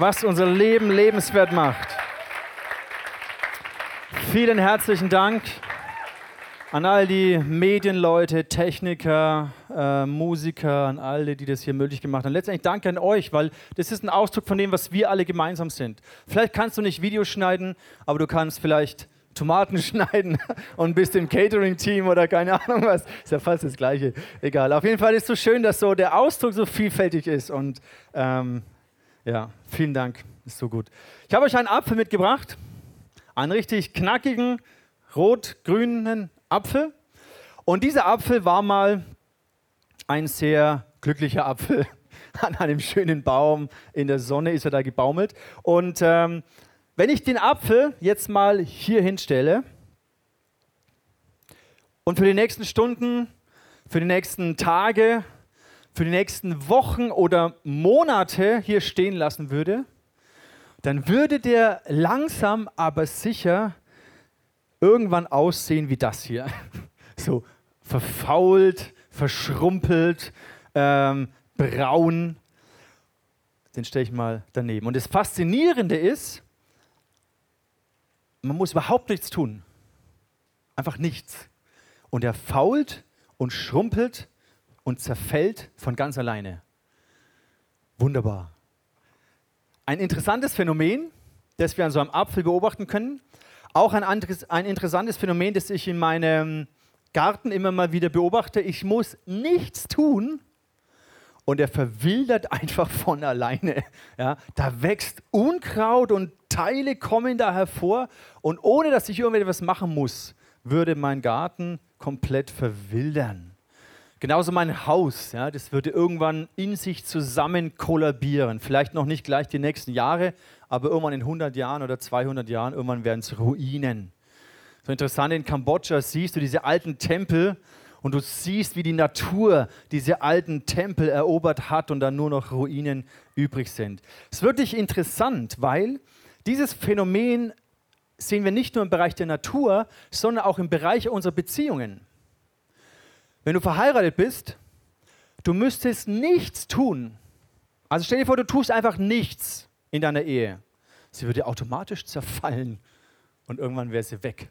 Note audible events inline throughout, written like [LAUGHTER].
was unser Leben lebenswert macht. Vielen herzlichen Dank an all die Medienleute, Techniker, äh, Musiker, an alle, die das hier möglich gemacht haben. Letztendlich danke an euch, weil das ist ein Ausdruck von dem, was wir alle gemeinsam sind. Vielleicht kannst du nicht Videos schneiden, aber du kannst vielleicht Tomaten [LAUGHS] schneiden und bist im Catering-Team oder keine Ahnung was. Ist ja fast das Gleiche. Egal. Auf jeden Fall ist es so schön, dass so der Ausdruck so vielfältig ist. Und ähm, ja, vielen Dank. Ist so gut. Ich habe euch einen Apfel mitgebracht. Einen richtig knackigen, rot-grünen Apfel. Und dieser Apfel war mal ein sehr glücklicher Apfel. [LAUGHS] An einem schönen Baum in der Sonne ist er da gebaumelt. Und ähm, wenn ich den Apfel jetzt mal hier hinstelle und für die nächsten Stunden, für die nächsten Tage, für die nächsten Wochen oder Monate hier stehen lassen würde, dann würde der langsam aber sicher irgendwann aussehen wie das hier. [LAUGHS] So verfault, verschrumpelt, ähm, braun. Den stelle ich mal daneben. Und das Faszinierende ist, man muss überhaupt nichts tun. Einfach nichts. Und er fault und schrumpelt und zerfällt von ganz alleine. Wunderbar. Ein interessantes Phänomen, das wir an so einem Apfel beobachten können. Auch ein, anderes, ein interessantes Phänomen, das ich in meinem Garten immer mal wieder beobachte. Ich muss nichts tun und er verwildert [LAUGHS] einfach von alleine. Ja, da wächst Unkraut und Teile kommen da hervor und ohne dass ich irgendetwas machen muss, würde mein Garten komplett verwildern. Genauso mein Haus, ja, das würde irgendwann in sich zusammen kollabieren. Vielleicht noch nicht gleich die nächsten Jahre, aber irgendwann in 100 Jahren oder 200 Jahren, irgendwann werden es Ruinen. So interessant, in Kambodscha siehst du diese alten Tempel und du siehst, wie die Natur diese alten Tempel erobert hat und dann nur noch Ruinen übrig sind. Es ist wirklich interessant, weil dieses Phänomen sehen wir nicht nur im Bereich der Natur, sondern auch im Bereich unserer Beziehungen. Wenn du verheiratet bist, du müsstest nichts tun. Also stell dir vor, du tust einfach nichts in deiner Ehe. Sie würde automatisch zerfallen und irgendwann wäre sie weg,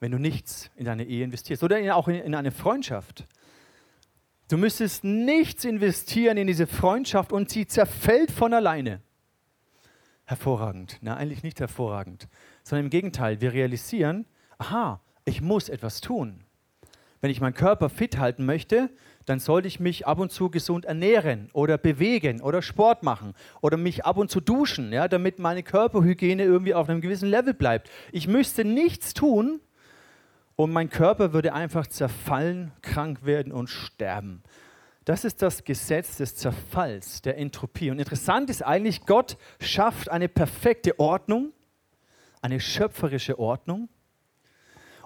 wenn du nichts in deine Ehe investierst. Oder auch in eine Freundschaft. Du müsstest nichts investieren in diese Freundschaft und sie zerfällt von alleine. Hervorragend. Na, eigentlich nicht hervorragend, sondern im Gegenteil. Wir realisieren, aha, ich muss etwas tun. Wenn ich meinen Körper fit halten möchte, dann sollte ich mich ab und zu gesund ernähren oder bewegen oder Sport machen oder mich ab und zu duschen, ja, damit meine Körperhygiene irgendwie auf einem gewissen Level bleibt. Ich müsste nichts tun und mein Körper würde einfach zerfallen, krank werden und sterben. Das ist das Gesetz des Zerfalls, der Entropie. Und interessant ist eigentlich, Gott schafft eine perfekte Ordnung, eine schöpferische Ordnung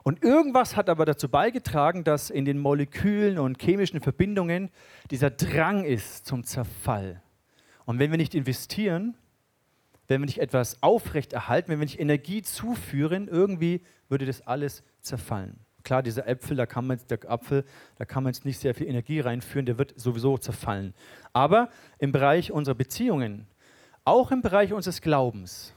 und irgendwas hat aber dazu beigetragen, dass in den Molekülen und chemischen Verbindungen dieser Drang ist zum Zerfall. Und wenn wir nicht investieren, wenn wir nicht etwas aufrechterhalten, wenn wir nicht Energie zuführen, irgendwie würde das alles zerfallen. Klar, dieser Äpfel, da kann man, der Apfel, da kann man jetzt nicht sehr viel Energie reinführen, der wird sowieso zerfallen. Aber im Bereich unserer Beziehungen, auch im Bereich unseres Glaubens,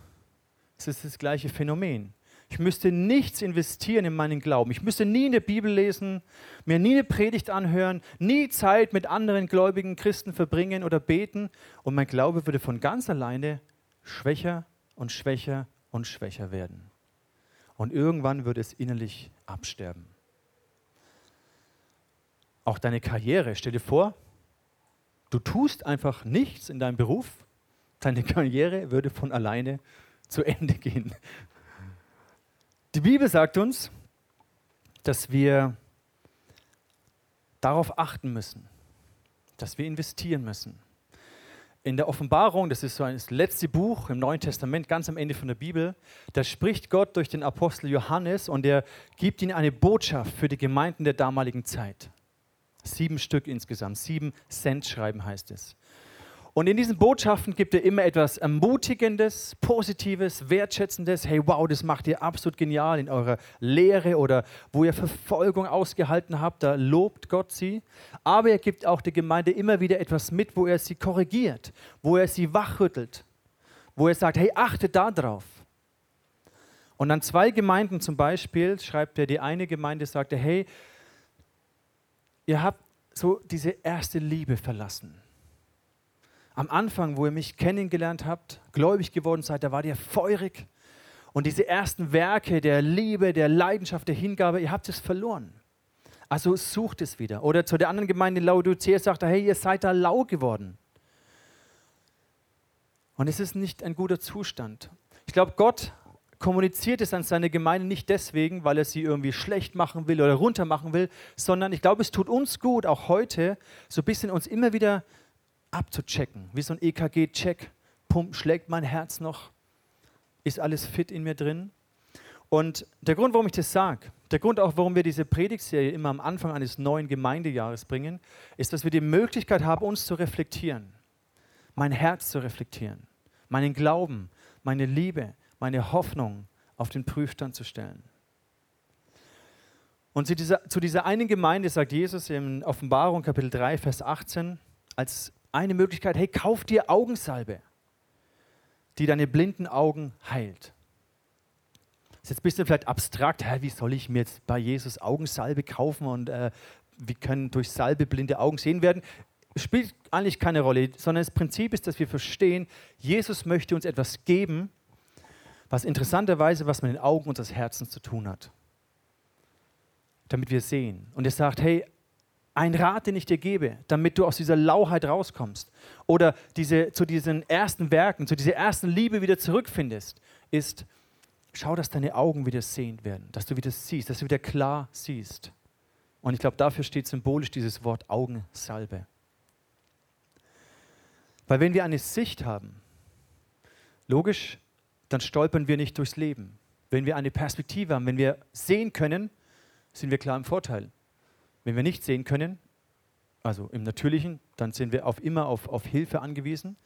ist es das gleiche Phänomen. Ich müsste nichts investieren in meinen Glauben. Ich müsste nie in der Bibel lesen, mir nie eine Predigt anhören, nie Zeit mit anderen gläubigen Christen verbringen oder beten. Und mein Glaube würde von ganz alleine schwächer und schwächer und schwächer werden. Und irgendwann würde es innerlich absterben. Auch deine Karriere, stell dir vor, du tust einfach nichts in deinem Beruf, deine Karriere würde von alleine zu Ende gehen. Die Bibel sagt uns, dass wir darauf achten müssen, dass wir investieren müssen. In der Offenbarung, das ist so das letzte Buch im Neuen Testament, ganz am Ende von der Bibel, da spricht Gott durch den Apostel Johannes und er gibt ihnen eine Botschaft für die Gemeinden der damaligen Zeit. Sieben Stück insgesamt, sieben Cent schreiben heißt es. Und in diesen Botschaften gibt er immer etwas Ermutigendes, Positives, Wertschätzendes. Hey, wow, das macht ihr absolut genial in eurer Lehre oder wo ihr Verfolgung ausgehalten habt, da lobt Gott sie. Aber er gibt auch der Gemeinde immer wieder etwas mit, wo er sie korrigiert, wo er sie wachrüttelt. wo er sagt, hey, achte da drauf. Und dann zwei Gemeinden zum Beispiel schreibt er, die eine Gemeinde sagte, hey, ihr habt so diese erste Liebe verlassen. Am Anfang, wo ihr mich kennengelernt habt, gläubig geworden seid, da wart ihr feurig. Und diese ersten Werke der Liebe, der Leidenschaft, der Hingabe, ihr habt es verloren. Also sucht es wieder. Oder zu der anderen Gemeinde in Laodicea sagt er, hey, ihr seid da lau geworden. Und es ist nicht ein guter Zustand. Ich glaube, Gott kommuniziert es an seine Gemeinde nicht deswegen, weil er sie irgendwie schlecht machen will oder runter machen will, sondern ich glaube, es tut uns gut, auch heute, so ein bisschen uns immer wieder abzuchecken, wie so ein EKG-Check. Pump, schlägt mein Herz noch? Ist alles fit in mir drin? Und der Grund, warum ich das sage, der Grund auch, warum wir diese Predigtserie immer am Anfang eines neuen Gemeindejahres bringen, ist, dass wir die Möglichkeit haben, uns zu reflektieren, mein Herz zu reflektieren, meinen Glauben, meine Liebe, meine Hoffnung auf den Prüfstand zu stellen. Und zu dieser, zu dieser einen Gemeinde sagt Jesus in Offenbarung Kapitel 3, Vers 18 als eine Möglichkeit, hey, kauf dir Augensalbe, die deine blinden Augen heilt. Das ist jetzt ein bisschen vielleicht abstrakt, hä, wie soll ich mir jetzt bei Jesus Augensalbe kaufen und äh, wie können durch Salbe blinde Augen sehen werden? Spielt eigentlich keine Rolle, sondern das Prinzip ist, dass wir verstehen, Jesus möchte uns etwas geben, was interessanterweise was mit den Augen unseres Herzens zu tun hat. Damit wir sehen. Und er sagt, hey, ein Rat, den ich dir gebe, damit du aus dieser Lauheit rauskommst oder diese, zu diesen ersten Werken, zu dieser ersten Liebe wieder zurückfindest, ist, schau, dass deine Augen wieder sehend werden, dass du wieder siehst, dass du wieder klar siehst. Und ich glaube, dafür steht symbolisch dieses Wort Augensalbe. Weil wenn wir eine Sicht haben, logisch, dann stolpern wir nicht durchs Leben. Wenn wir eine Perspektive haben, wenn wir sehen können, sind wir klar im Vorteil. Wenn wir nicht sehen können, also im Natürlichen, dann sind wir auf immer auf, auf Hilfe angewiesen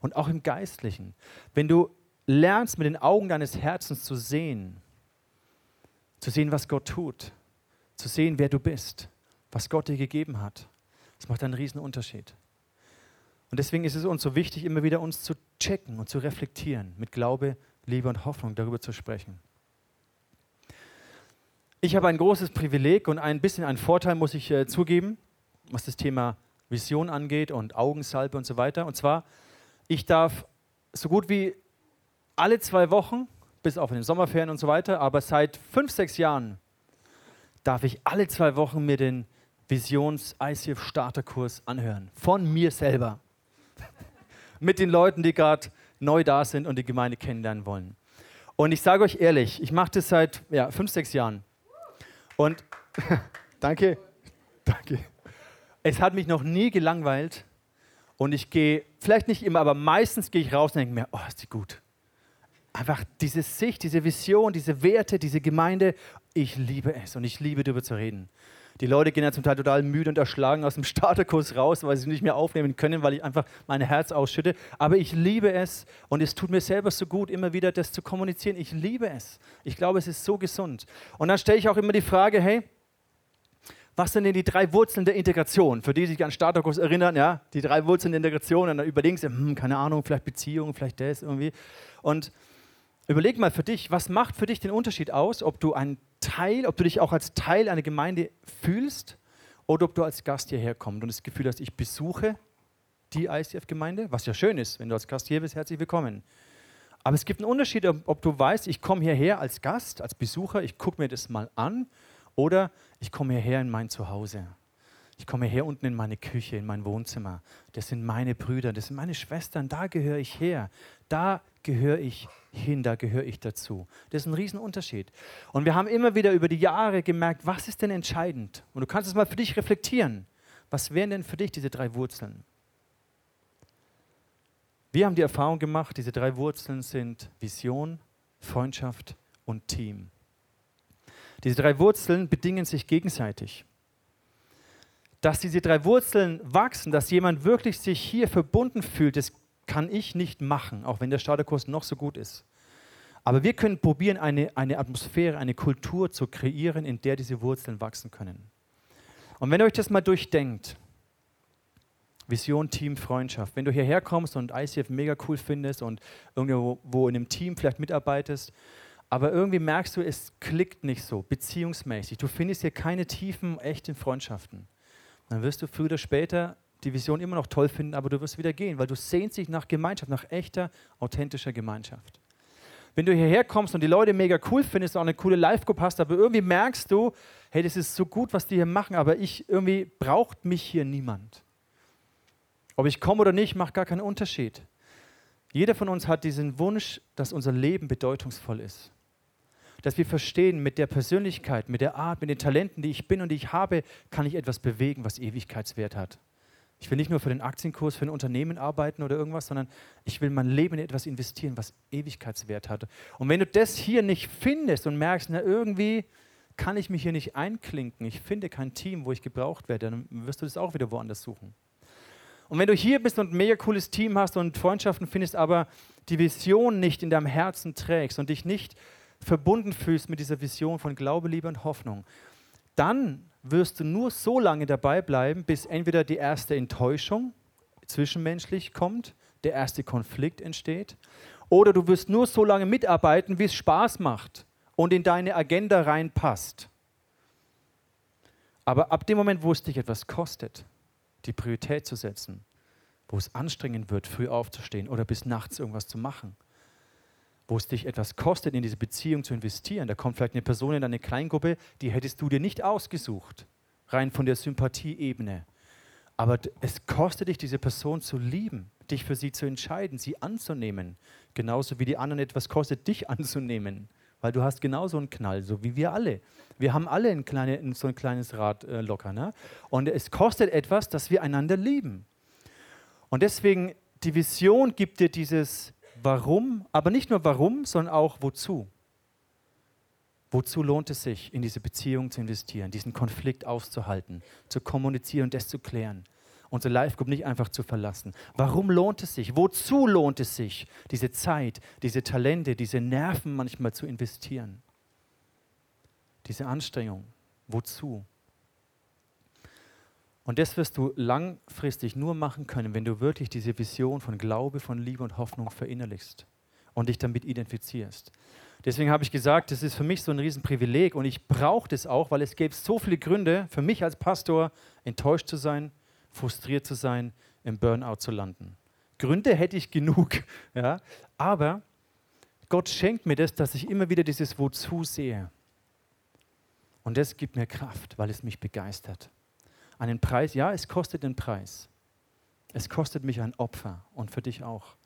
und auch im Geistlichen. Wenn du lernst, mit den Augen deines Herzens zu sehen, zu sehen, was Gott tut, zu sehen, wer du bist, was Gott dir gegeben hat, das macht einen riesen Unterschied. Und deswegen ist es uns so wichtig, immer wieder uns zu checken und zu reflektieren, mit Glaube, Liebe und Hoffnung darüber zu sprechen. Ich habe ein großes Privileg und ein bisschen einen Vorteil, muss ich äh, zugeben, was das Thema Vision angeht und Augensalbe und so weiter. Und zwar, ich darf so gut wie alle zwei Wochen, bis auf in den Sommerferien und so weiter, aber seit fünf, sechs Jahren darf ich alle zwei Wochen mir den Visions-ICF-Starterkurs anhören. Von mir selber [LAUGHS] mit den Leuten, die gerade neu da sind und die Gemeinde kennenlernen wollen. Und ich sage euch ehrlich, ich mache das seit ja, fünf, sechs Jahren. Und [LAUGHS] danke, danke. Es hat mich noch nie gelangweilt. Und ich gehe, vielleicht nicht immer, aber meistens gehe ich raus und denke mir, oh, ist die gut. Einfach diese Sicht, diese Vision, diese Werte, diese Gemeinde, ich liebe es und ich liebe darüber zu reden. Die Leute gehen ja zum Teil total müde und erschlagen aus dem [LAUGHS] Starterkurs raus, weil sie nicht mehr aufnehmen können, weil ich einfach mein Herz ausschütte. Aber ich liebe es und es tut mir selber so gut, immer wieder das zu kommunizieren. Ich liebe es. Ich glaube, es ist so gesund. Und dann stelle ich auch immer die Frage, hey, was sind denn die drei Wurzeln der Integration? Für die, die sich an Starterkurs erinnern, ja, die drei Wurzeln der Integration. Und dann überlegen sie, hm, keine Ahnung, vielleicht Beziehung, vielleicht das irgendwie. Und überleg mal für dich, was macht für dich den Unterschied aus, ob du ein Teil, ob du dich auch als Teil einer Gemeinde fühlst oder ob du als Gast hierher kommst und das Gefühl hast, ich besuche die ICF-Gemeinde, was ja schön ist, wenn du als Gast hier bist, herzlich willkommen. Aber es gibt einen Unterschied, ob du weißt, ich komme hierher als Gast, als Besucher, ich gucke mir das mal an oder ich komme hierher in mein Zuhause. Ich komme her unten in meine Küche, in mein Wohnzimmer. Das sind meine Brüder, das sind meine Schwestern, da gehöre ich her. Da gehöre ich hin, da gehöre ich dazu. Das ist ein Riesenunterschied. Und wir haben immer wieder über die Jahre gemerkt, was ist denn entscheidend? Und du kannst es mal für dich reflektieren. Was wären denn für dich diese drei Wurzeln? Wir haben die Erfahrung gemacht, diese drei Wurzeln sind Vision, Freundschaft und Team. Diese drei Wurzeln bedingen sich gegenseitig dass diese drei Wurzeln wachsen, dass jemand wirklich sich hier verbunden fühlt, das kann ich nicht machen, auch wenn der Starterkurs noch so gut ist. Aber wir können probieren, eine, eine Atmosphäre, eine Kultur zu kreieren, in der diese Wurzeln wachsen können. Und wenn ihr euch das mal durchdenkt, Vision, Team, Freundschaft. Wenn du hierher kommst und ICF mega cool findest und irgendwo in einem Team vielleicht mitarbeitest, aber irgendwie merkst du, es klickt nicht so, beziehungsmäßig. Du findest hier keine tiefen, echten Freundschaften. Dann wirst du früher oder später die Vision immer noch toll finden, aber du wirst wieder gehen, weil du sehnst dich nach Gemeinschaft, nach echter, authentischer Gemeinschaft. Wenn du hierher kommst und die Leute mega cool findest, auch eine coole Live-Group hast, aber irgendwie merkst du, hey, das ist so gut, was die hier machen, aber ich irgendwie braucht mich hier niemand. Ob ich komme oder nicht, macht gar keinen Unterschied. Jeder von uns hat diesen Wunsch, dass unser Leben bedeutungsvoll ist dass wir verstehen, mit der Persönlichkeit, mit der Art, mit den Talenten, die ich bin und die ich habe, kann ich etwas bewegen, was Ewigkeitswert hat. Ich will nicht nur für den Aktienkurs, für ein Unternehmen arbeiten oder irgendwas, sondern ich will mein Leben in etwas investieren, was Ewigkeitswert hat. Und wenn du das hier nicht findest und merkst, na irgendwie kann ich mich hier nicht einklinken, ich finde kein Team, wo ich gebraucht werde, dann wirst du das auch wieder woanders suchen. Und wenn du hier bist und ein mega cooles Team hast und Freundschaften findest, aber die Vision nicht in deinem Herzen trägst und dich nicht verbunden fühlst mit dieser Vision von Glaube, Liebe und Hoffnung, dann wirst du nur so lange dabei bleiben, bis entweder die erste Enttäuschung zwischenmenschlich kommt, der erste Konflikt entsteht, oder du wirst nur so lange mitarbeiten, wie es Spaß macht und in deine Agenda reinpasst. Aber ab dem Moment, wo es dich etwas kostet, die Priorität zu setzen, wo es anstrengend wird, früh aufzustehen oder bis nachts irgendwas zu machen, wo es dich etwas kostet, in diese Beziehung zu investieren. Da kommt vielleicht eine Person in deine Kleingruppe, die hättest du dir nicht ausgesucht, rein von der Sympathieebene. Aber es kostet dich, diese Person zu lieben, dich für sie zu entscheiden, sie anzunehmen. Genauso wie die anderen etwas kostet, dich [LAUGHS] anzunehmen. Weil du hast genauso einen Knall, so wie wir alle. Wir haben alle ein kleine, so ein kleines Rad äh, locker. Ne? Und es kostet etwas, dass wir einander lieben. Und deswegen, die Vision gibt dir dieses warum, aber nicht nur warum, sondern auch wozu. Wozu lohnt es sich, in diese Beziehung zu investieren, diesen Konflikt auszuhalten, zu kommunizieren und das zu klären? Unsere Live-Group nicht einfach zu verlassen. Warum lohnt es sich? Wozu lohnt es sich, diese Zeit, diese Talente, diese Nerven manchmal zu investieren? Diese Anstrengung. Wozu? Und das wirst du langfristig nur machen können, wenn du wirklich diese Vision von Glaube, von Liebe und Hoffnung verinnerlichst und dich damit identifizierst. Deswegen habe ich gesagt, das ist für mich so ein Riesenprivileg und ich brauche das auch, weil es gäbe so viele Gründe für mich als Pastor, enttäuscht zu sein, frustriert zu sein, im Burnout zu landen. Gründe hätte ich genug, [LAUGHS] ja, aber Gott schenkt mir das, dass ich immer wieder dieses Wozu sehe. Und das gibt mir Kraft, weil es mich begeistert einen Preis. Ja, es kostet den Preis. Es kostet mich ein Opfer und für dich auch.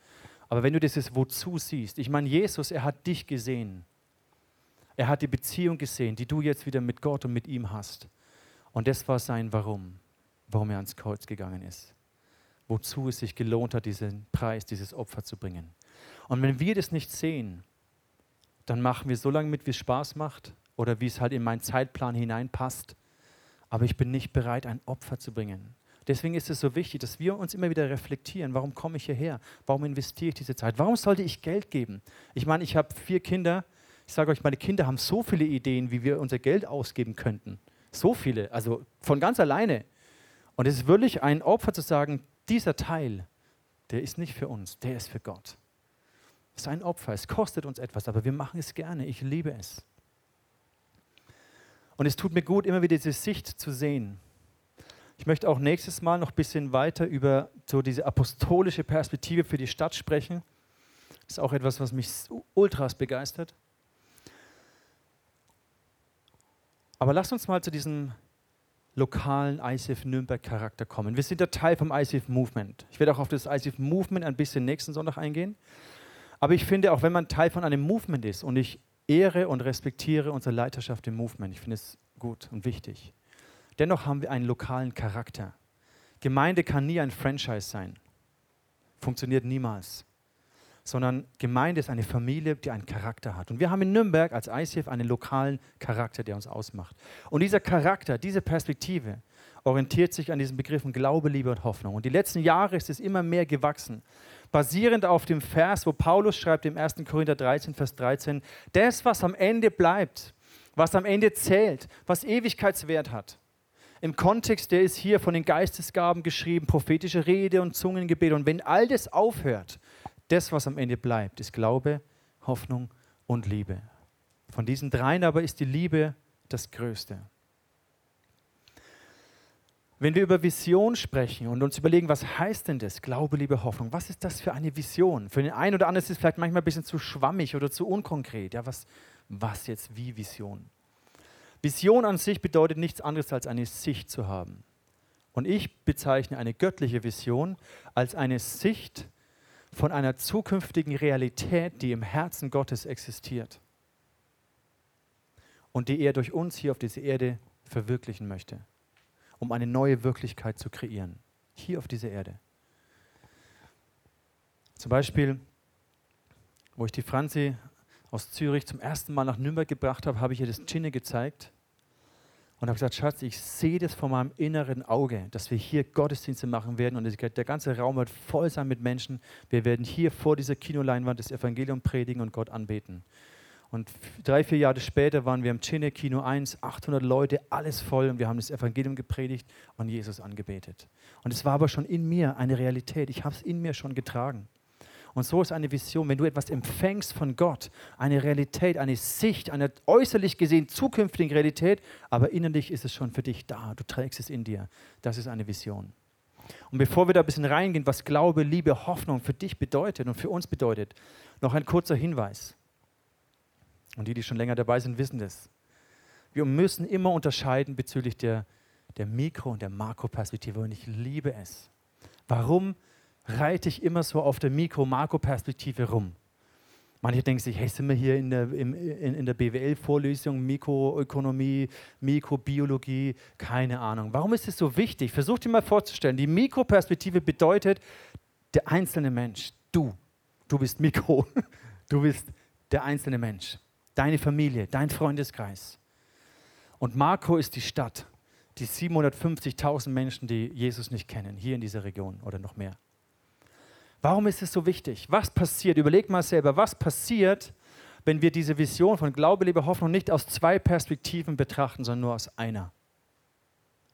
Aber wenn du dieses Wozu siehst, ich meine, Jesus, er hat dich gesehen. Er hat die Beziehung gesehen, die du jetzt wieder mit Gott und mit ihm hast. Und das war sein Warum, warum er ans Kreuz gegangen ist. Wozu es sich gelohnt hat, diesen Preis, dieses Opfer zu bringen. Und wenn wir das nicht sehen, dann machen wir so lange mit, wie es Spaß macht oder wie es halt in meinen Zeitplan hineinpasst aber ich bin nicht bereit, ein Opfer zu bringen. Deswegen ist es so wichtig, dass wir uns immer wieder reflektieren, warum komme ich hierher? Warum investiere ich diese Zeit? Warum sollte ich Geld geben? Ich meine, ich habe vier Kinder. Ich sage euch, meine Kinder haben so viele Ideen, wie wir unser Geld ausgeben könnten. So viele, also von ganz alleine. Und es ist wirklich ein Opfer zu sagen, dieser Teil, der ist nicht für uns, der ist für Gott. Es ist ein Opfer, es kostet uns etwas, aber wir machen es gerne. Ich liebe es. Und es tut mir gut, immer wieder diese Sicht zu sehen. Ich möchte auch nächstes Mal noch ein bisschen weiter über so diese apostolische Perspektive für die Stadt sprechen. Das ist auch etwas, was mich ultras begeistert. Aber lasst uns mal zu diesem lokalen ICF Nürnberg Charakter kommen. Wir sind der Teil vom ICF Movement. Ich werde auch auf das ICF Movement ein bisschen nächsten Sonntag eingehen. Aber ich finde, auch wenn man Teil von einem Movement ist und ich ehre und respektiere unsere Leiterschaft im Movement. Ich finde es gut und wichtig. Dennoch haben wir einen lokalen Charakter. Gemeinde kann nie ein Franchise sein. Funktioniert niemals. Sondern Gemeinde ist eine Familie, die einen Charakter hat. Und wir haben in Nürnberg als ICF einen lokalen Charakter, der uns ausmacht. Und dieser Charakter, diese Perspektive orientiert sich an diesen Begriffen Glaube, Liebe und Hoffnung. Und die letzten Jahre ist es immer mehr gewachsen basierend auf dem Vers, wo Paulus schreibt im 1. Korinther 13, Vers 13, das, was am Ende bleibt, was am Ende zählt, was Ewigkeitswert hat. im Kontext, der ist hier von den Geistesgaben geschrieben, prophetische Rede und Zungengebet. Und wenn all das aufhört, das, was am Ende bleibt, ist Glaube, Hoffnung und Liebe. Von diesen dreien aber ist die Liebe das Größte. Wenn wir über Vision sprechen und uns überlegen, was heißt denn das? Glaube, Liebe, Hoffnung. Was ist das für eine Vision? Für den einen oder anderen ist es vielleicht manchmal ein bisschen zu schwammig oder zu unkonkret. Ja, was, was jetzt wie Vision? Vision an sich bedeutet nichts anderes als eine Sicht zu haben. Und ich bezeichne eine göttliche Vision als eine Sicht von einer zukünftigen Realität, die im Herzen Gottes existiert und die er durch uns hier auf dieser Erde verwirklichen möchte um eine neue Wirklichkeit zu kreieren. Hier auf dieser Erde. Zum Beispiel, wo ich die Franzi aus Zürich zum ersten Mal nach Nürnberg gebracht habe, habe ich ihr das Chinne gezeigt und habe gesagt, Schatz, ich sehe das vor meinem inneren Auge, dass wir hier Gottesdienste machen werden und der ganze Raum wird voll sein mit Menschen. Wir werden hier vor dieser Kinoleinwand das Evangelium predigen und Gott anbeten. Und drei, vier Jahre später waren wir im Cine Kino 1, 800 Leute, alles voll und wir haben das Evangelium gepredigt und Jesus angebetet. Und es war aber schon in mir eine Realität. Ich habe es in mir schon getragen. Und so ist eine Vision, wenn du etwas empfängst von Gott, eine Realität, eine Sicht, eine äußerlich gesehen zukünftige Realität, aber innerlich ist es schon für dich da. Du trägst es in dir. Das ist eine Vision. Und bevor wir da ein bisschen reingehen, was Glaube, Liebe, Hoffnung für dich bedeutet und für uns bedeutet, noch ein kurzer Hinweis. Und die, die schon länger dabei sind, wissen das. Wir müssen immer unterscheiden bezüglich der, der Mikro- und der Makroperspektive. Und ich liebe es. Warum reite ich immer so auf der Mikro-Makro-Perspektive rum? Manche denken sich, hey, sind wir hier in der, in, in der BWL-Vorlesung, Mikroökonomie, Mikrobiologie, keine Ahnung. Warum ist es so wichtig? Versuch dir mal vorzustellen, die Mikroperspektive bedeutet, der einzelne Mensch, du, du bist Mikro, [LAUGHS] du bist der einzelne Mensch deine Familie, dein Freundeskreis. Und Marco ist die Stadt, die 750.000 Menschen, die Jesus nicht kennen, hier in dieser Region oder noch mehr. Warum ist es so wichtig? Was passiert? Überleg mal selber, was passiert, wenn wir diese Vision von Glaube, Liebe, Hoffnung nicht aus zwei Perspektiven betrachten, sondern nur aus einer?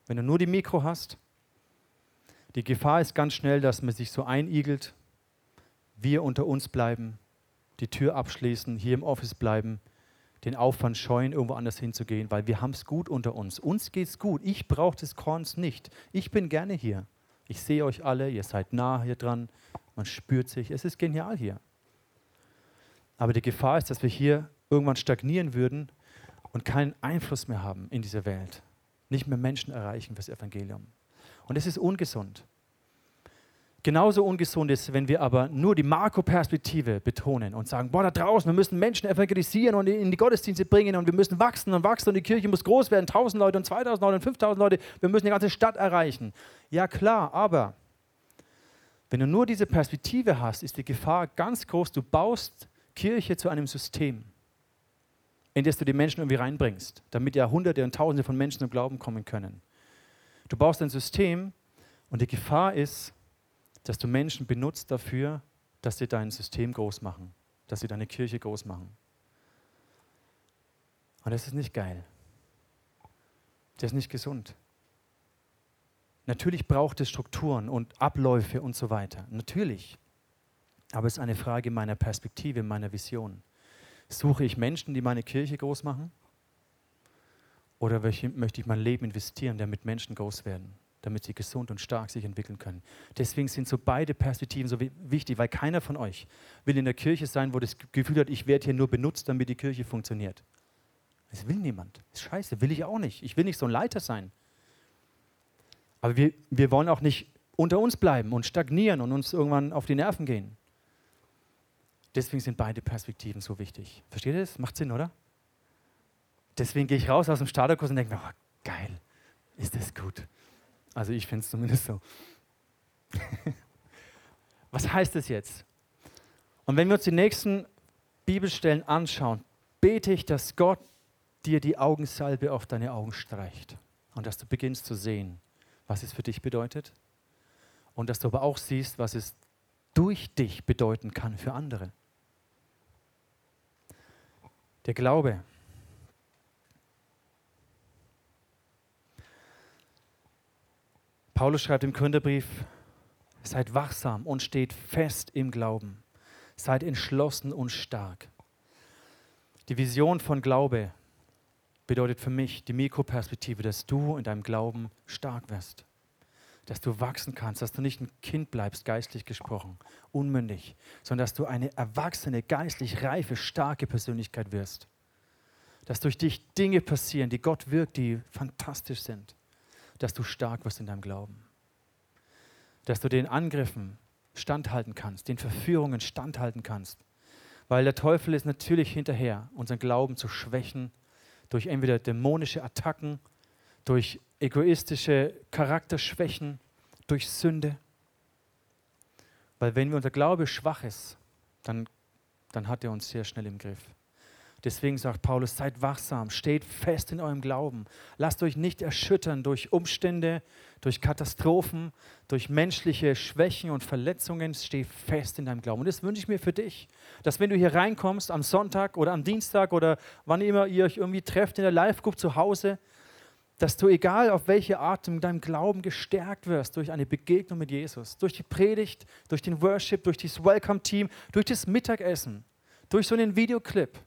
Wenn du nur die Mikro hast, die Gefahr ist ganz schnell, dass man sich so einigelt, wir unter uns bleiben, die Tür abschließen, hier im Office bleiben, den Aufwand scheuen, irgendwo anders hinzugehen, weil wir haben es gut unter uns. Uns geht es gut. Ich brauche des Korns nicht. Ich bin gerne hier. Ich sehe euch alle, ihr seid nah hier dran, man spürt sich. Es ist genial hier. Aber die Gefahr ist, dass wir hier irgendwann stagnieren würden und keinen Einfluss mehr haben in dieser Welt. Nicht mehr Menschen erreichen fürs Evangelium. Und es ist ungesund. Genauso ungesund ist, wenn wir aber nur die Makroperspektive betonen und sagen, boah, da draußen, wir müssen Menschen evangelisieren und in die Gottesdienste bringen und wir müssen wachsen und wachsen und die Kirche muss groß werden, 1000 Leute und 2000 Leute und 5000 Leute, wir müssen die ganze Stadt erreichen. Ja klar, aber wenn du nur diese Perspektive hast, ist die Gefahr ganz groß, du baust Kirche zu einem System, in das du die Menschen irgendwie reinbringst, damit ja Hunderte und Tausende von Menschen zum Glauben kommen können. Du baust ein System und die Gefahr ist, dass du Menschen benutzt dafür, dass sie dein System groß machen, dass sie deine Kirche groß machen. Und das ist nicht geil. Das ist nicht gesund. Natürlich braucht es Strukturen und Abläufe und so weiter. Natürlich. Aber es ist eine Frage meiner Perspektive, meiner Vision. Suche ich Menschen, die meine Kirche groß machen? Oder möchte ich mein Leben investieren, damit Menschen groß werden? Damit sie gesund und stark sich entwickeln können. Deswegen sind so beide Perspektiven so wichtig, weil keiner von euch will in der Kirche sein, wo das Gefühl hat, ich werde hier nur benutzt, damit die Kirche funktioniert. Das will niemand. Das ist scheiße, will ich auch nicht. Ich will nicht so ein Leiter sein. Aber wir, wir wollen auch nicht unter uns bleiben und stagnieren und uns irgendwann auf die Nerven gehen. Deswegen sind beide Perspektiven so wichtig. Versteht ihr das? Macht Sinn, oder? Deswegen gehe ich raus aus dem Starterkurs und denke mir, oh, geil, ist das gut. Also ich finde es zumindest so. [LAUGHS] Was heißt das jetzt? Und wenn wir uns die nächsten Bibelstellen anschauen, bete ich, dass Gott dir die Augensalbe auf deine Augen streicht und dass du beginnst zu sehen, was es für dich bedeutet und dass du aber auch siehst, was es durch dich bedeuten kann für andere. Der Glaube Paulus schreibt im Gründerbrief, seid wachsam und steht fest im Glauben. Seid entschlossen und stark. Die Vision von Glaube bedeutet für mich die Mikroperspektive, dass du in deinem Glauben stark wirst. Dass du wachsen kannst, dass du nicht ein Kind bleibst, geistlich gesprochen, unmündig, sondern dass du eine erwachsene, geistlich reife, starke Persönlichkeit wirst. Dass durch dich Dinge passieren, die Gott wirkt, die fantastisch sind. Dass du stark wirst in deinem Glauben. Dass du den Angriffen standhalten kannst, den Verführungen standhalten kannst. Weil der Teufel ist natürlich hinterher, unseren Glauben zu schwächen, durch entweder dämonische Attacken, durch egoistische Charakterschwächen, durch Sünde. Weil wenn unser Glaube schwach ist, dann, dann hat er uns sehr schnell im Griff. Deswegen sagt Paulus, seid wachsam, steht fest in eurem Glauben. Lasst euch nicht erschüttern durch Umstände, durch Katastrophen, durch menschliche Schwächen und Verletzungen. Steh fest in deinem Glauben. Und das wünsche ich mir für dich, dass wenn du hier reinkommst am Sonntag oder am Dienstag oder wann immer ihr euch irgendwie trefft in der Live-Group zu Hause, dass du, egal auf welche Art, in deinem Glauben gestärkt wirst durch eine Begegnung mit Jesus, durch die Predigt, durch den Worship, durch das Welcome-Team, durch das Mittagessen, durch so einen Videoclip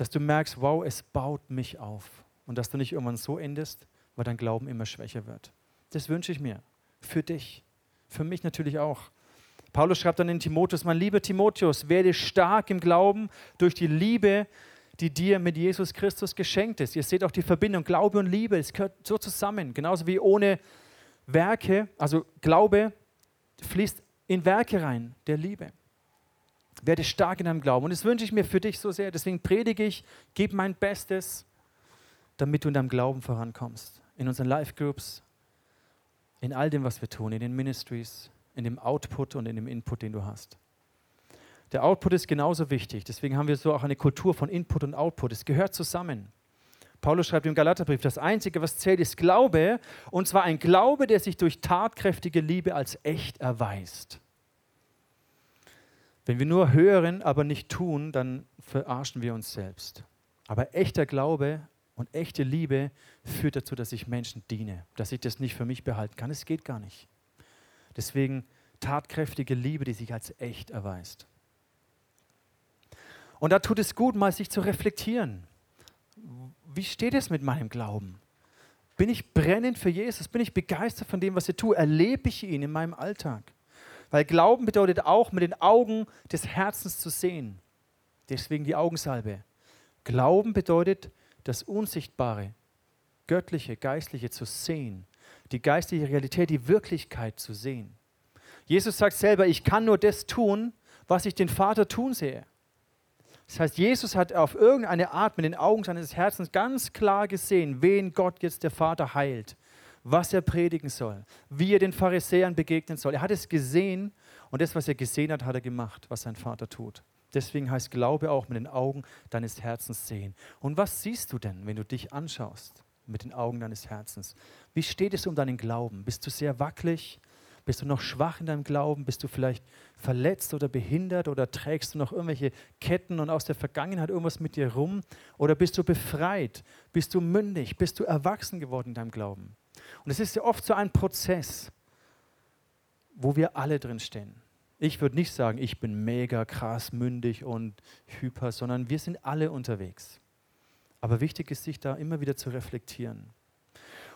dass du merkst, wow, es baut mich auf. Und dass du nicht irgendwann so endest, weil dein Glauben immer schwächer wird. Das wünsche ich mir. Für dich. Für mich natürlich auch. Paulus schreibt dann in Timotheus, mein lieber Timotheus, werde stark im Glauben durch die Liebe, die dir mit Jesus Christus geschenkt ist. Ihr seht auch die Verbindung Glaube und Liebe, es gehört so zusammen. Genauso wie ohne Werke, also Glaube fließt in Werke rein, der Liebe. Werde stark in deinem Glauben. Und das wünsche ich mir für dich so sehr. Deswegen predige ich, gebe mein Bestes, damit du in deinem Glauben vorankommst. In unseren Live-Groups, in all dem, was wir tun, in den Ministries, in dem Output und in dem Input, den du hast. Der Output ist genauso wichtig. Deswegen haben wir so auch eine Kultur von Input und Output. Es gehört zusammen. Paulus schreibt im Galaterbrief, das Einzige, was zählt, ist Glaube. Und zwar ein Glaube, der sich durch tatkräftige Liebe als echt erweist. Wenn wir nur hören, aber nicht tun, dann verarschen wir uns selbst. Aber echter Glaube und echte Liebe führt dazu, dass ich Menschen diene, dass ich das nicht für mich behalten kann. Es geht gar nicht. Deswegen tatkräftige Liebe, die sich als echt erweist. Und da tut es gut, mal sich zu reflektieren. Wie steht es mit meinem Glauben? Bin ich brennend für Jesus? Bin ich begeistert von dem, was ich tue? Erlebe ich ihn in meinem Alltag? Weil Glauben bedeutet auch, mit den Augen des Herzens zu sehen. Deswegen die Augensalbe. Glauben bedeutet, das Unsichtbare, Göttliche, Geistliche zu sehen. Die geistliche Realität, die Wirklichkeit zu sehen. Jesus sagt selber, ich kann nur das tun, was ich den Vater tun sehe. Das heißt, Jesus hat auf irgendeine Art mit den Augen seines Herzens ganz klar gesehen, wen Gott jetzt der Vater heilt was er predigen soll, wie er den Pharisäern begegnen soll. Er hat es gesehen und das, was er gesehen hat, hat er gemacht, was sein Vater tut. Deswegen heißt Glaube auch mit den Augen deines Herzens sehen. Und was siehst du denn, wenn du dich anschaust mit den Augen deines Herzens? Wie steht es um deinen Glauben? Bist du sehr wackelig? Bist du noch schwach in deinem Glauben? Bist du vielleicht verletzt oder behindert oder trägst du noch irgendwelche Ketten und aus der Vergangenheit irgendwas mit dir rum? Oder bist du befreit? Bist du mündig? Bist du erwachsen geworden in deinem Glauben? Und es ist ja oft so ein Prozess, wo wir alle drin stehen. Ich würde nicht sagen, ich bin mega krass, mündig und hyper, sondern wir sind alle unterwegs. Aber wichtig ist, sich da immer wieder zu reflektieren.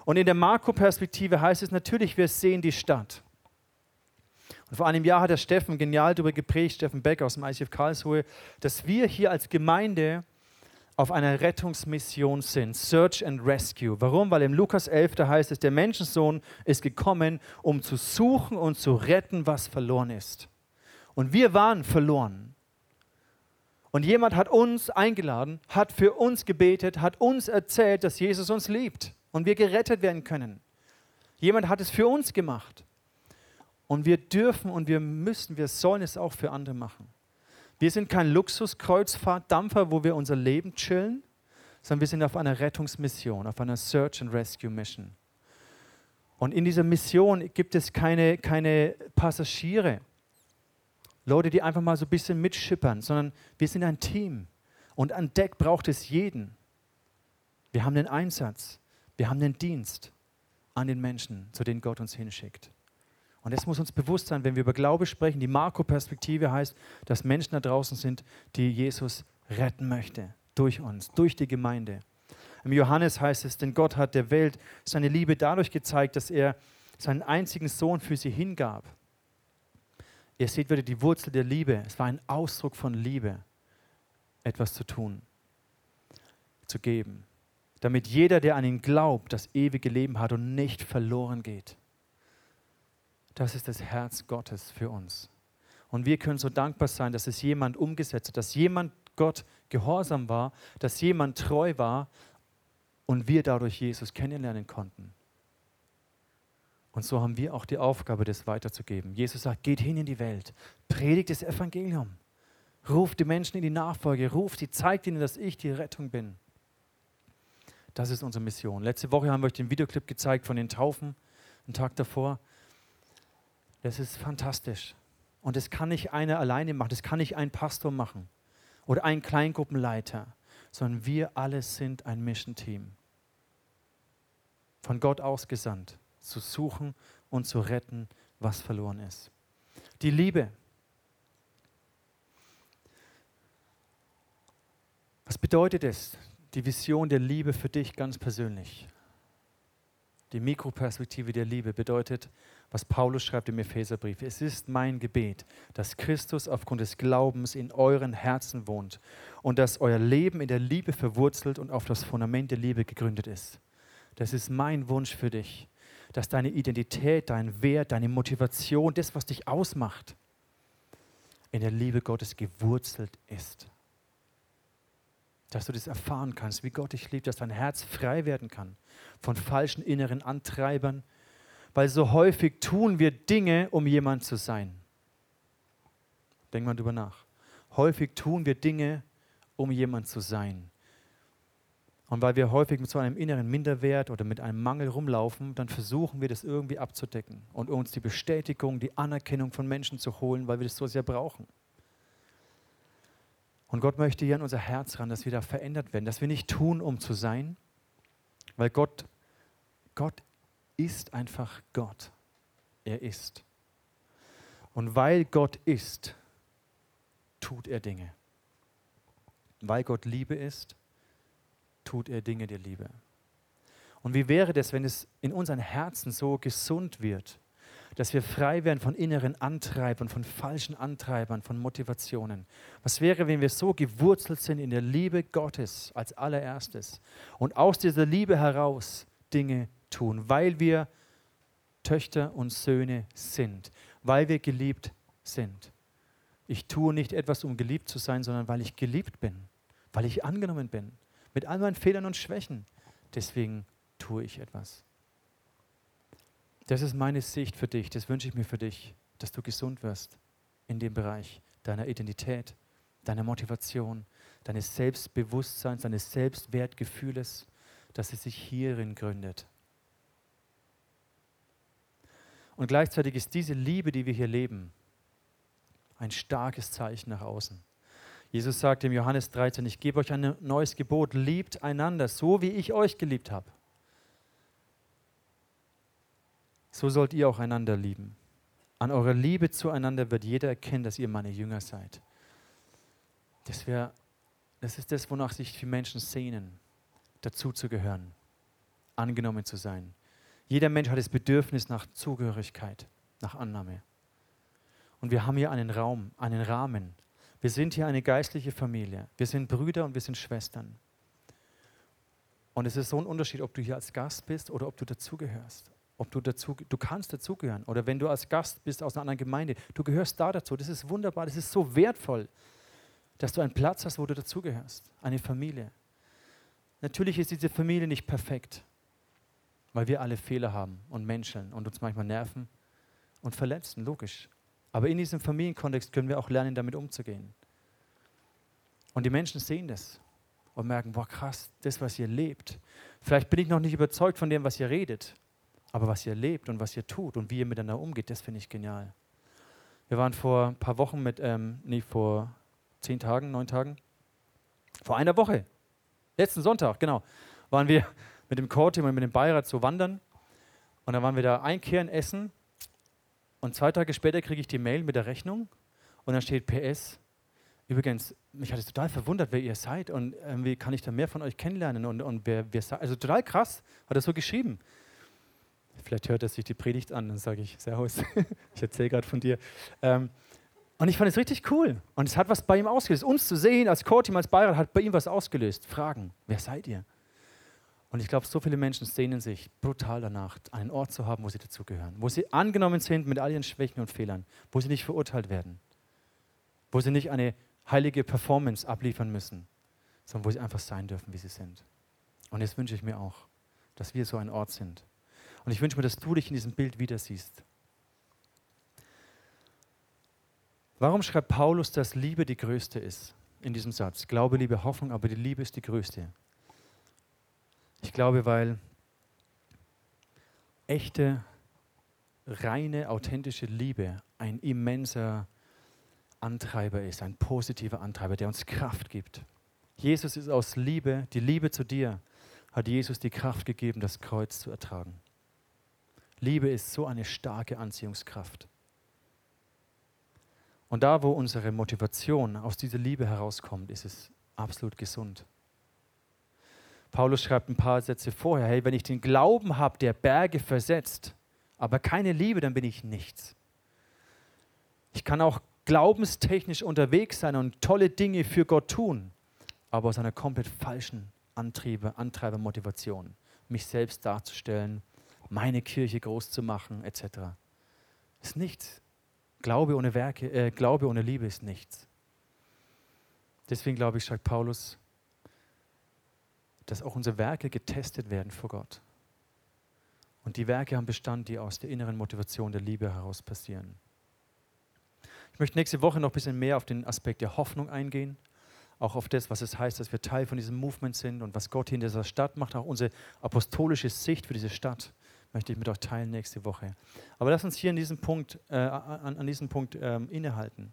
Und in der Makroperspektive heißt es natürlich, wir sehen die Stadt. Und vor einem Jahr hat der Steffen genial darüber geprägt, Steffen Beck aus dem ICF Karlsruhe, dass wir hier als Gemeinde auf einer Rettungsmission sind. Search and Rescue. Warum? Weil im Lukas 11, da heißt es, der Menschensohn ist gekommen, um zu suchen und zu retten, was verloren ist. Und wir waren verloren. Und jemand hat uns eingeladen, hat für uns gebetet, hat uns erzählt, dass Jesus uns liebt und wir gerettet werden können. Jemand hat es für uns gemacht. Und wir dürfen und wir müssen, wir sollen es auch für andere machen. Wir sind kein Luxuskreuzfahrtdampfer, wo wir unser Leben chillen, sondern wir sind auf einer Rettungsmission, auf einer Search and Rescue Mission. Und in dieser Mission gibt es keine, keine Passagiere, Leute, die einfach mal so ein bisschen mitschippern, sondern wir sind ein Team. Und an Deck braucht es jeden. Wir haben den Einsatz, wir haben den Dienst. an den Menschen, zu denen Gott uns hinschickt. Und das muss uns bewusst sein, wenn wir über Glaube sprechen. Die Makroperspektive heißt, dass Menschen da draußen sind, die Jesus retten möchte. Durch uns, durch die Gemeinde. Im Johannes heißt es, denn Gott hat der Welt seine Liebe dadurch gezeigt, dass er seinen einzigen Sohn für sie hingab. Ihr seht wieder die Wurzel der Liebe. Es war ein Ausdruck von Liebe, etwas zu tun, zu geben, damit jeder, der an ihn glaubt, das ewige Leben hat und nicht verloren geht. Das ist das Herz Gottes für uns. Und wir können so dankbar sein, dass es jemand umgesetzt hat, dass jemand Gott gehorsam war, dass jemand treu war und wir dadurch Jesus kennenlernen konnten. Und so haben wir auch die Aufgabe, das weiterzugeben. Jesus sagt, geht hin in die Welt, predigt das Evangelium, ruft die Menschen in die Nachfolge, ruft sie, zeigt ihnen, dass ich die Rettung bin. Das ist unsere Mission. Letzte Woche haben wir euch den Videoclip gezeigt von den Taufen, einen Tag davor. Das ist fantastisch. Und das kann nicht einer alleine machen, das kann nicht ein Pastor machen oder ein Kleingruppenleiter, sondern wir alle sind ein Mission-Team. Von Gott ausgesandt, zu suchen und zu retten, was verloren ist. Die Liebe. Was bedeutet es, die Vision der Liebe für dich ganz persönlich? Die Mikroperspektive der Liebe bedeutet, was Paulus schreibt im Epheserbrief. Es ist mein Gebet, dass Christus aufgrund des Glaubens in euren Herzen wohnt und dass euer Leben in der Liebe verwurzelt und auf das Fundament der Liebe gegründet ist. Das ist mein Wunsch für dich, dass deine Identität, dein Wert, deine Motivation, das, was dich ausmacht, in der Liebe Gottes gewurzelt ist. Dass du das erfahren kannst, wie Gott dich liebt, dass dein Herz frei werden kann von falschen inneren Antreibern, weil so häufig tun wir Dinge, um jemand zu sein. Denk mal drüber nach. Häufig tun wir Dinge, um jemand zu sein. Und weil wir häufig mit so einem inneren Minderwert oder mit einem Mangel rumlaufen, dann versuchen wir das irgendwie abzudecken und uns die Bestätigung, die Anerkennung von Menschen zu holen, weil wir das so sehr brauchen. Und Gott möchte hier an unser Herz ran, dass wir da verändert werden, dass wir nicht tun, um zu sein, weil Gott Gott ist einfach Gott. Er ist. Und weil Gott ist, tut er Dinge. Weil Gott Liebe ist, tut er Dinge der Liebe. Und wie wäre das, wenn es in unseren Herzen so gesund wird, dass wir frei werden von inneren Antreibern, von falschen Antreibern, von Motivationen? Was wäre, wenn wir so gewurzelt sind in der Liebe Gottes als allererstes und aus dieser Liebe heraus Dinge tun, weil wir Töchter und Söhne sind, weil wir geliebt sind. Ich tue nicht etwas, um geliebt zu sein, sondern weil ich geliebt bin, weil ich angenommen bin, mit all meinen Fehlern und Schwächen. Deswegen tue ich etwas. Das ist meine Sicht für dich, das wünsche ich mir für dich, dass du gesund wirst in dem Bereich deiner Identität, deiner Motivation, deines Selbstbewusstseins, deines Selbstwertgefühles, dass es sich hierin gründet. Und gleichzeitig ist diese Liebe, die wir hier leben, ein starkes Zeichen nach außen. Jesus sagt im Johannes 13, ich gebe euch ein neues Gebot, liebt einander, so wie ich euch geliebt habe. So sollt ihr auch einander lieben. An eurer Liebe zueinander wird jeder erkennen, dass ihr meine Jünger seid. Das, wär, das ist das, wonach sich die Menschen sehnen, dazuzugehören, angenommen zu sein. Jeder Mensch hat das Bedürfnis nach Zugehörigkeit, nach Annahme. Und wir haben hier einen Raum, einen Rahmen. Wir sind hier eine geistliche Familie. Wir sind Brüder und wir sind Schwestern. Und es ist so ein Unterschied, ob du hier als Gast bist oder ob du dazugehörst. Ob du dazu, du kannst dazugehören. Oder wenn du als Gast bist aus einer anderen Gemeinde, du gehörst da dazu. Das ist wunderbar, das ist so wertvoll, dass du einen Platz hast, wo du dazugehörst. Eine Familie. Natürlich ist diese Familie nicht perfekt weil wir alle Fehler haben und Menschen und uns manchmal nerven und verletzen, logisch. Aber in diesem Familienkontext können wir auch lernen, damit umzugehen. Und die Menschen sehen das und merken, boah krass, das, was ihr lebt. Vielleicht bin ich noch nicht überzeugt von dem, was ihr redet, aber was ihr lebt und was ihr tut und wie ihr miteinander umgeht, das finde ich genial. Wir waren vor ein paar Wochen mit, ähm, nee, vor zehn Tagen, neun Tagen, vor einer Woche, letzten Sonntag, genau, waren wir mit dem Core-Team und mit dem Beirat zu wandern. Und dann waren wir da einkehren, essen. Und zwei Tage später kriege ich die Mail mit der Rechnung. Und dann steht PS. Übrigens, mich hat es total verwundert, wer ihr seid und wie kann ich da mehr von euch kennenlernen und, und wer, wer. Also total krass, hat er so geschrieben. Vielleicht hört er sich die Predigt an, dann sage ich, Servus, [LAUGHS] ich erzähle gerade von dir. Ähm, und ich fand es richtig cool. Und es hat was bei ihm ausgelöst. Uns zu sehen als Core-Team, als Beirat, hat bei ihm was ausgelöst. Fragen, wer seid ihr? Und ich glaube, so viele Menschen sehnen sich brutal danach, einen Ort zu haben, wo sie dazugehören. Wo sie angenommen sind mit all ihren Schwächen und Fehlern. Wo sie nicht verurteilt werden. Wo sie nicht eine heilige Performance abliefern müssen, sondern wo sie einfach sein dürfen, wie sie sind. Und jetzt wünsche ich mir auch, dass wir so ein Ort sind. Und ich wünsche mir, dass du dich in diesem Bild wieder siehst. Warum schreibt Paulus, dass Liebe die größte ist in diesem Satz? Glaube, Liebe, Hoffnung, aber die Liebe ist die größte. Ich glaube, weil echte, reine, authentische Liebe ein immenser Antreiber ist, ein positiver Antreiber, der uns Kraft gibt. Jesus ist aus Liebe, die Liebe zu dir, hat Jesus die Kraft gegeben, das Kreuz zu ertragen. Liebe ist so eine starke Anziehungskraft. Und da, wo unsere Motivation aus dieser Liebe herauskommt, ist es absolut gesund. Paulus schreibt ein paar Sätze vorher, hey, wenn ich den Glauben habe, der Berge versetzt, aber keine Liebe, dann bin ich nichts. Ich kann auch glaubenstechnisch unterwegs sein und tolle Dinge für Gott tun, aber aus einer komplett falschen Antriebe, Antreibermotivation, mich selbst darzustellen, meine Kirche groß zu machen, etc. Ist nichts. Glaube ohne Werke, äh, Glaube ohne Liebe ist nichts. Deswegen glaube ich, sagt Paulus, dass auch unsere Werke getestet werden vor Gott. Und die Werke haben Bestand, die aus der inneren Motivation der Liebe heraus passieren. Ich möchte nächste Woche noch ein bisschen mehr auf den Aspekt der Hoffnung eingehen, auch auf das, was es heißt, dass wir Teil von diesem Movement sind und was Gott in dieser Stadt macht, auch unsere apostolische Sicht für diese Stadt möchte ich mit euch teilen nächste Woche. Aber lass uns hier an diesem Punkt, äh, an, an, diesem Punkt ähm, innehalten.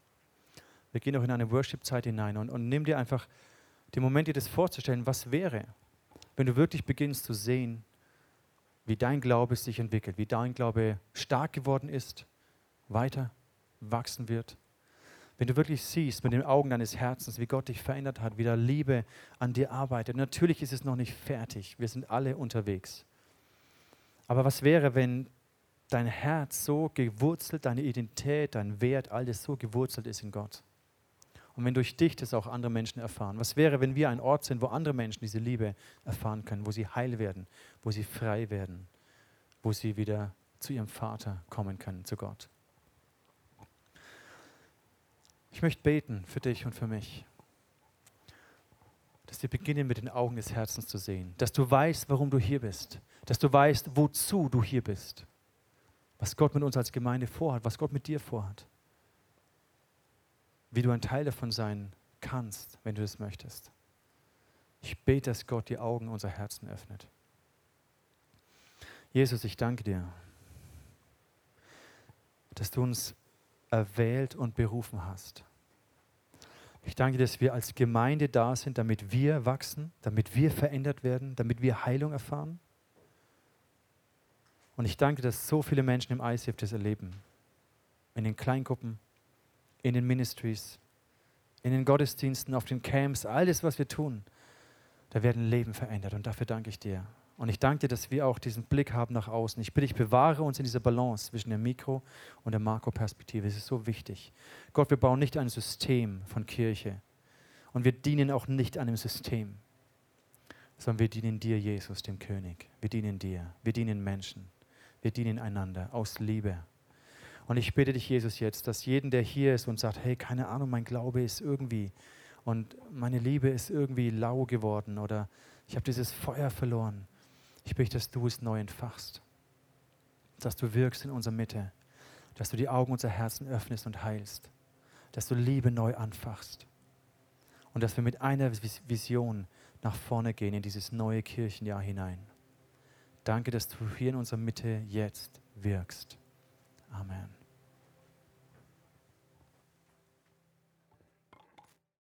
Wir gehen auch in eine Worship-Zeit hinein und, und nimm dir einfach den Moment, dir das vorzustellen, was wäre, wenn du wirklich beginnst zu sehen, wie dein Glaube sich entwickelt, wie dein Glaube stark geworden ist, weiter wachsen wird. Wenn du wirklich siehst mit den Augen deines Herzens, wie Gott dich verändert hat, wie da Liebe an dir arbeitet. Natürlich ist es noch nicht fertig. Wir sind alle unterwegs. Aber was wäre, wenn dein Herz so gewurzelt, deine Identität, dein Wert, alles so gewurzelt ist in Gott? Und wenn durch dich das auch andere Menschen erfahren? Was wäre, wenn wir ein Ort sind, wo andere Menschen diese Liebe erfahren können, wo sie heil werden, wo sie frei werden, wo sie wieder zu ihrem Vater kommen können, zu Gott? Ich möchte beten für dich und für mich dass wir beginnen mit den Augen des Herzens zu sehen, dass du weißt, warum du hier bist, dass du weißt, wozu du hier bist, was Gott mit uns als Gemeinde vorhat, was Gott mit dir vorhat, wie du ein Teil davon sein kannst, wenn du das möchtest. Ich bete, dass Gott die Augen unserer Herzen öffnet. Jesus, ich danke dir, dass du uns erwählt und berufen hast ich danke, dass wir als Gemeinde da sind, damit wir wachsen, damit wir verändert werden, damit wir Heilung erfahren. Und ich danke, dass so viele Menschen im ICF das erleben. In den Kleingruppen, in den Ministries, in den Gottesdiensten, auf den Camps, alles, was wir tun, da werden Leben verändert. Und dafür danke ich dir. Und ich danke dir, dass wir auch diesen Blick haben nach außen. Ich bitte dich, bewahre uns in dieser Balance zwischen der Mikro- und der Makroperspektive. Es ist so wichtig. Gott, wir bauen nicht ein System von Kirche. Und wir dienen auch nicht einem System, sondern wir dienen dir, Jesus, dem König. Wir dienen dir. Wir dienen Menschen. Wir dienen einander aus Liebe. Und ich bitte dich, Jesus, jetzt, dass jeden, der hier ist und sagt, hey, keine Ahnung, mein Glaube ist irgendwie und meine Liebe ist irgendwie lau geworden oder ich habe dieses Feuer verloren, ich bitte, dass du es neu entfachst, dass du wirkst in unserer Mitte, dass du die Augen unserer Herzen öffnest und heilst, dass du Liebe neu anfachst und dass wir mit einer Vision nach vorne gehen in dieses neue Kirchenjahr hinein. Danke, dass du hier in unserer Mitte jetzt wirkst. Amen.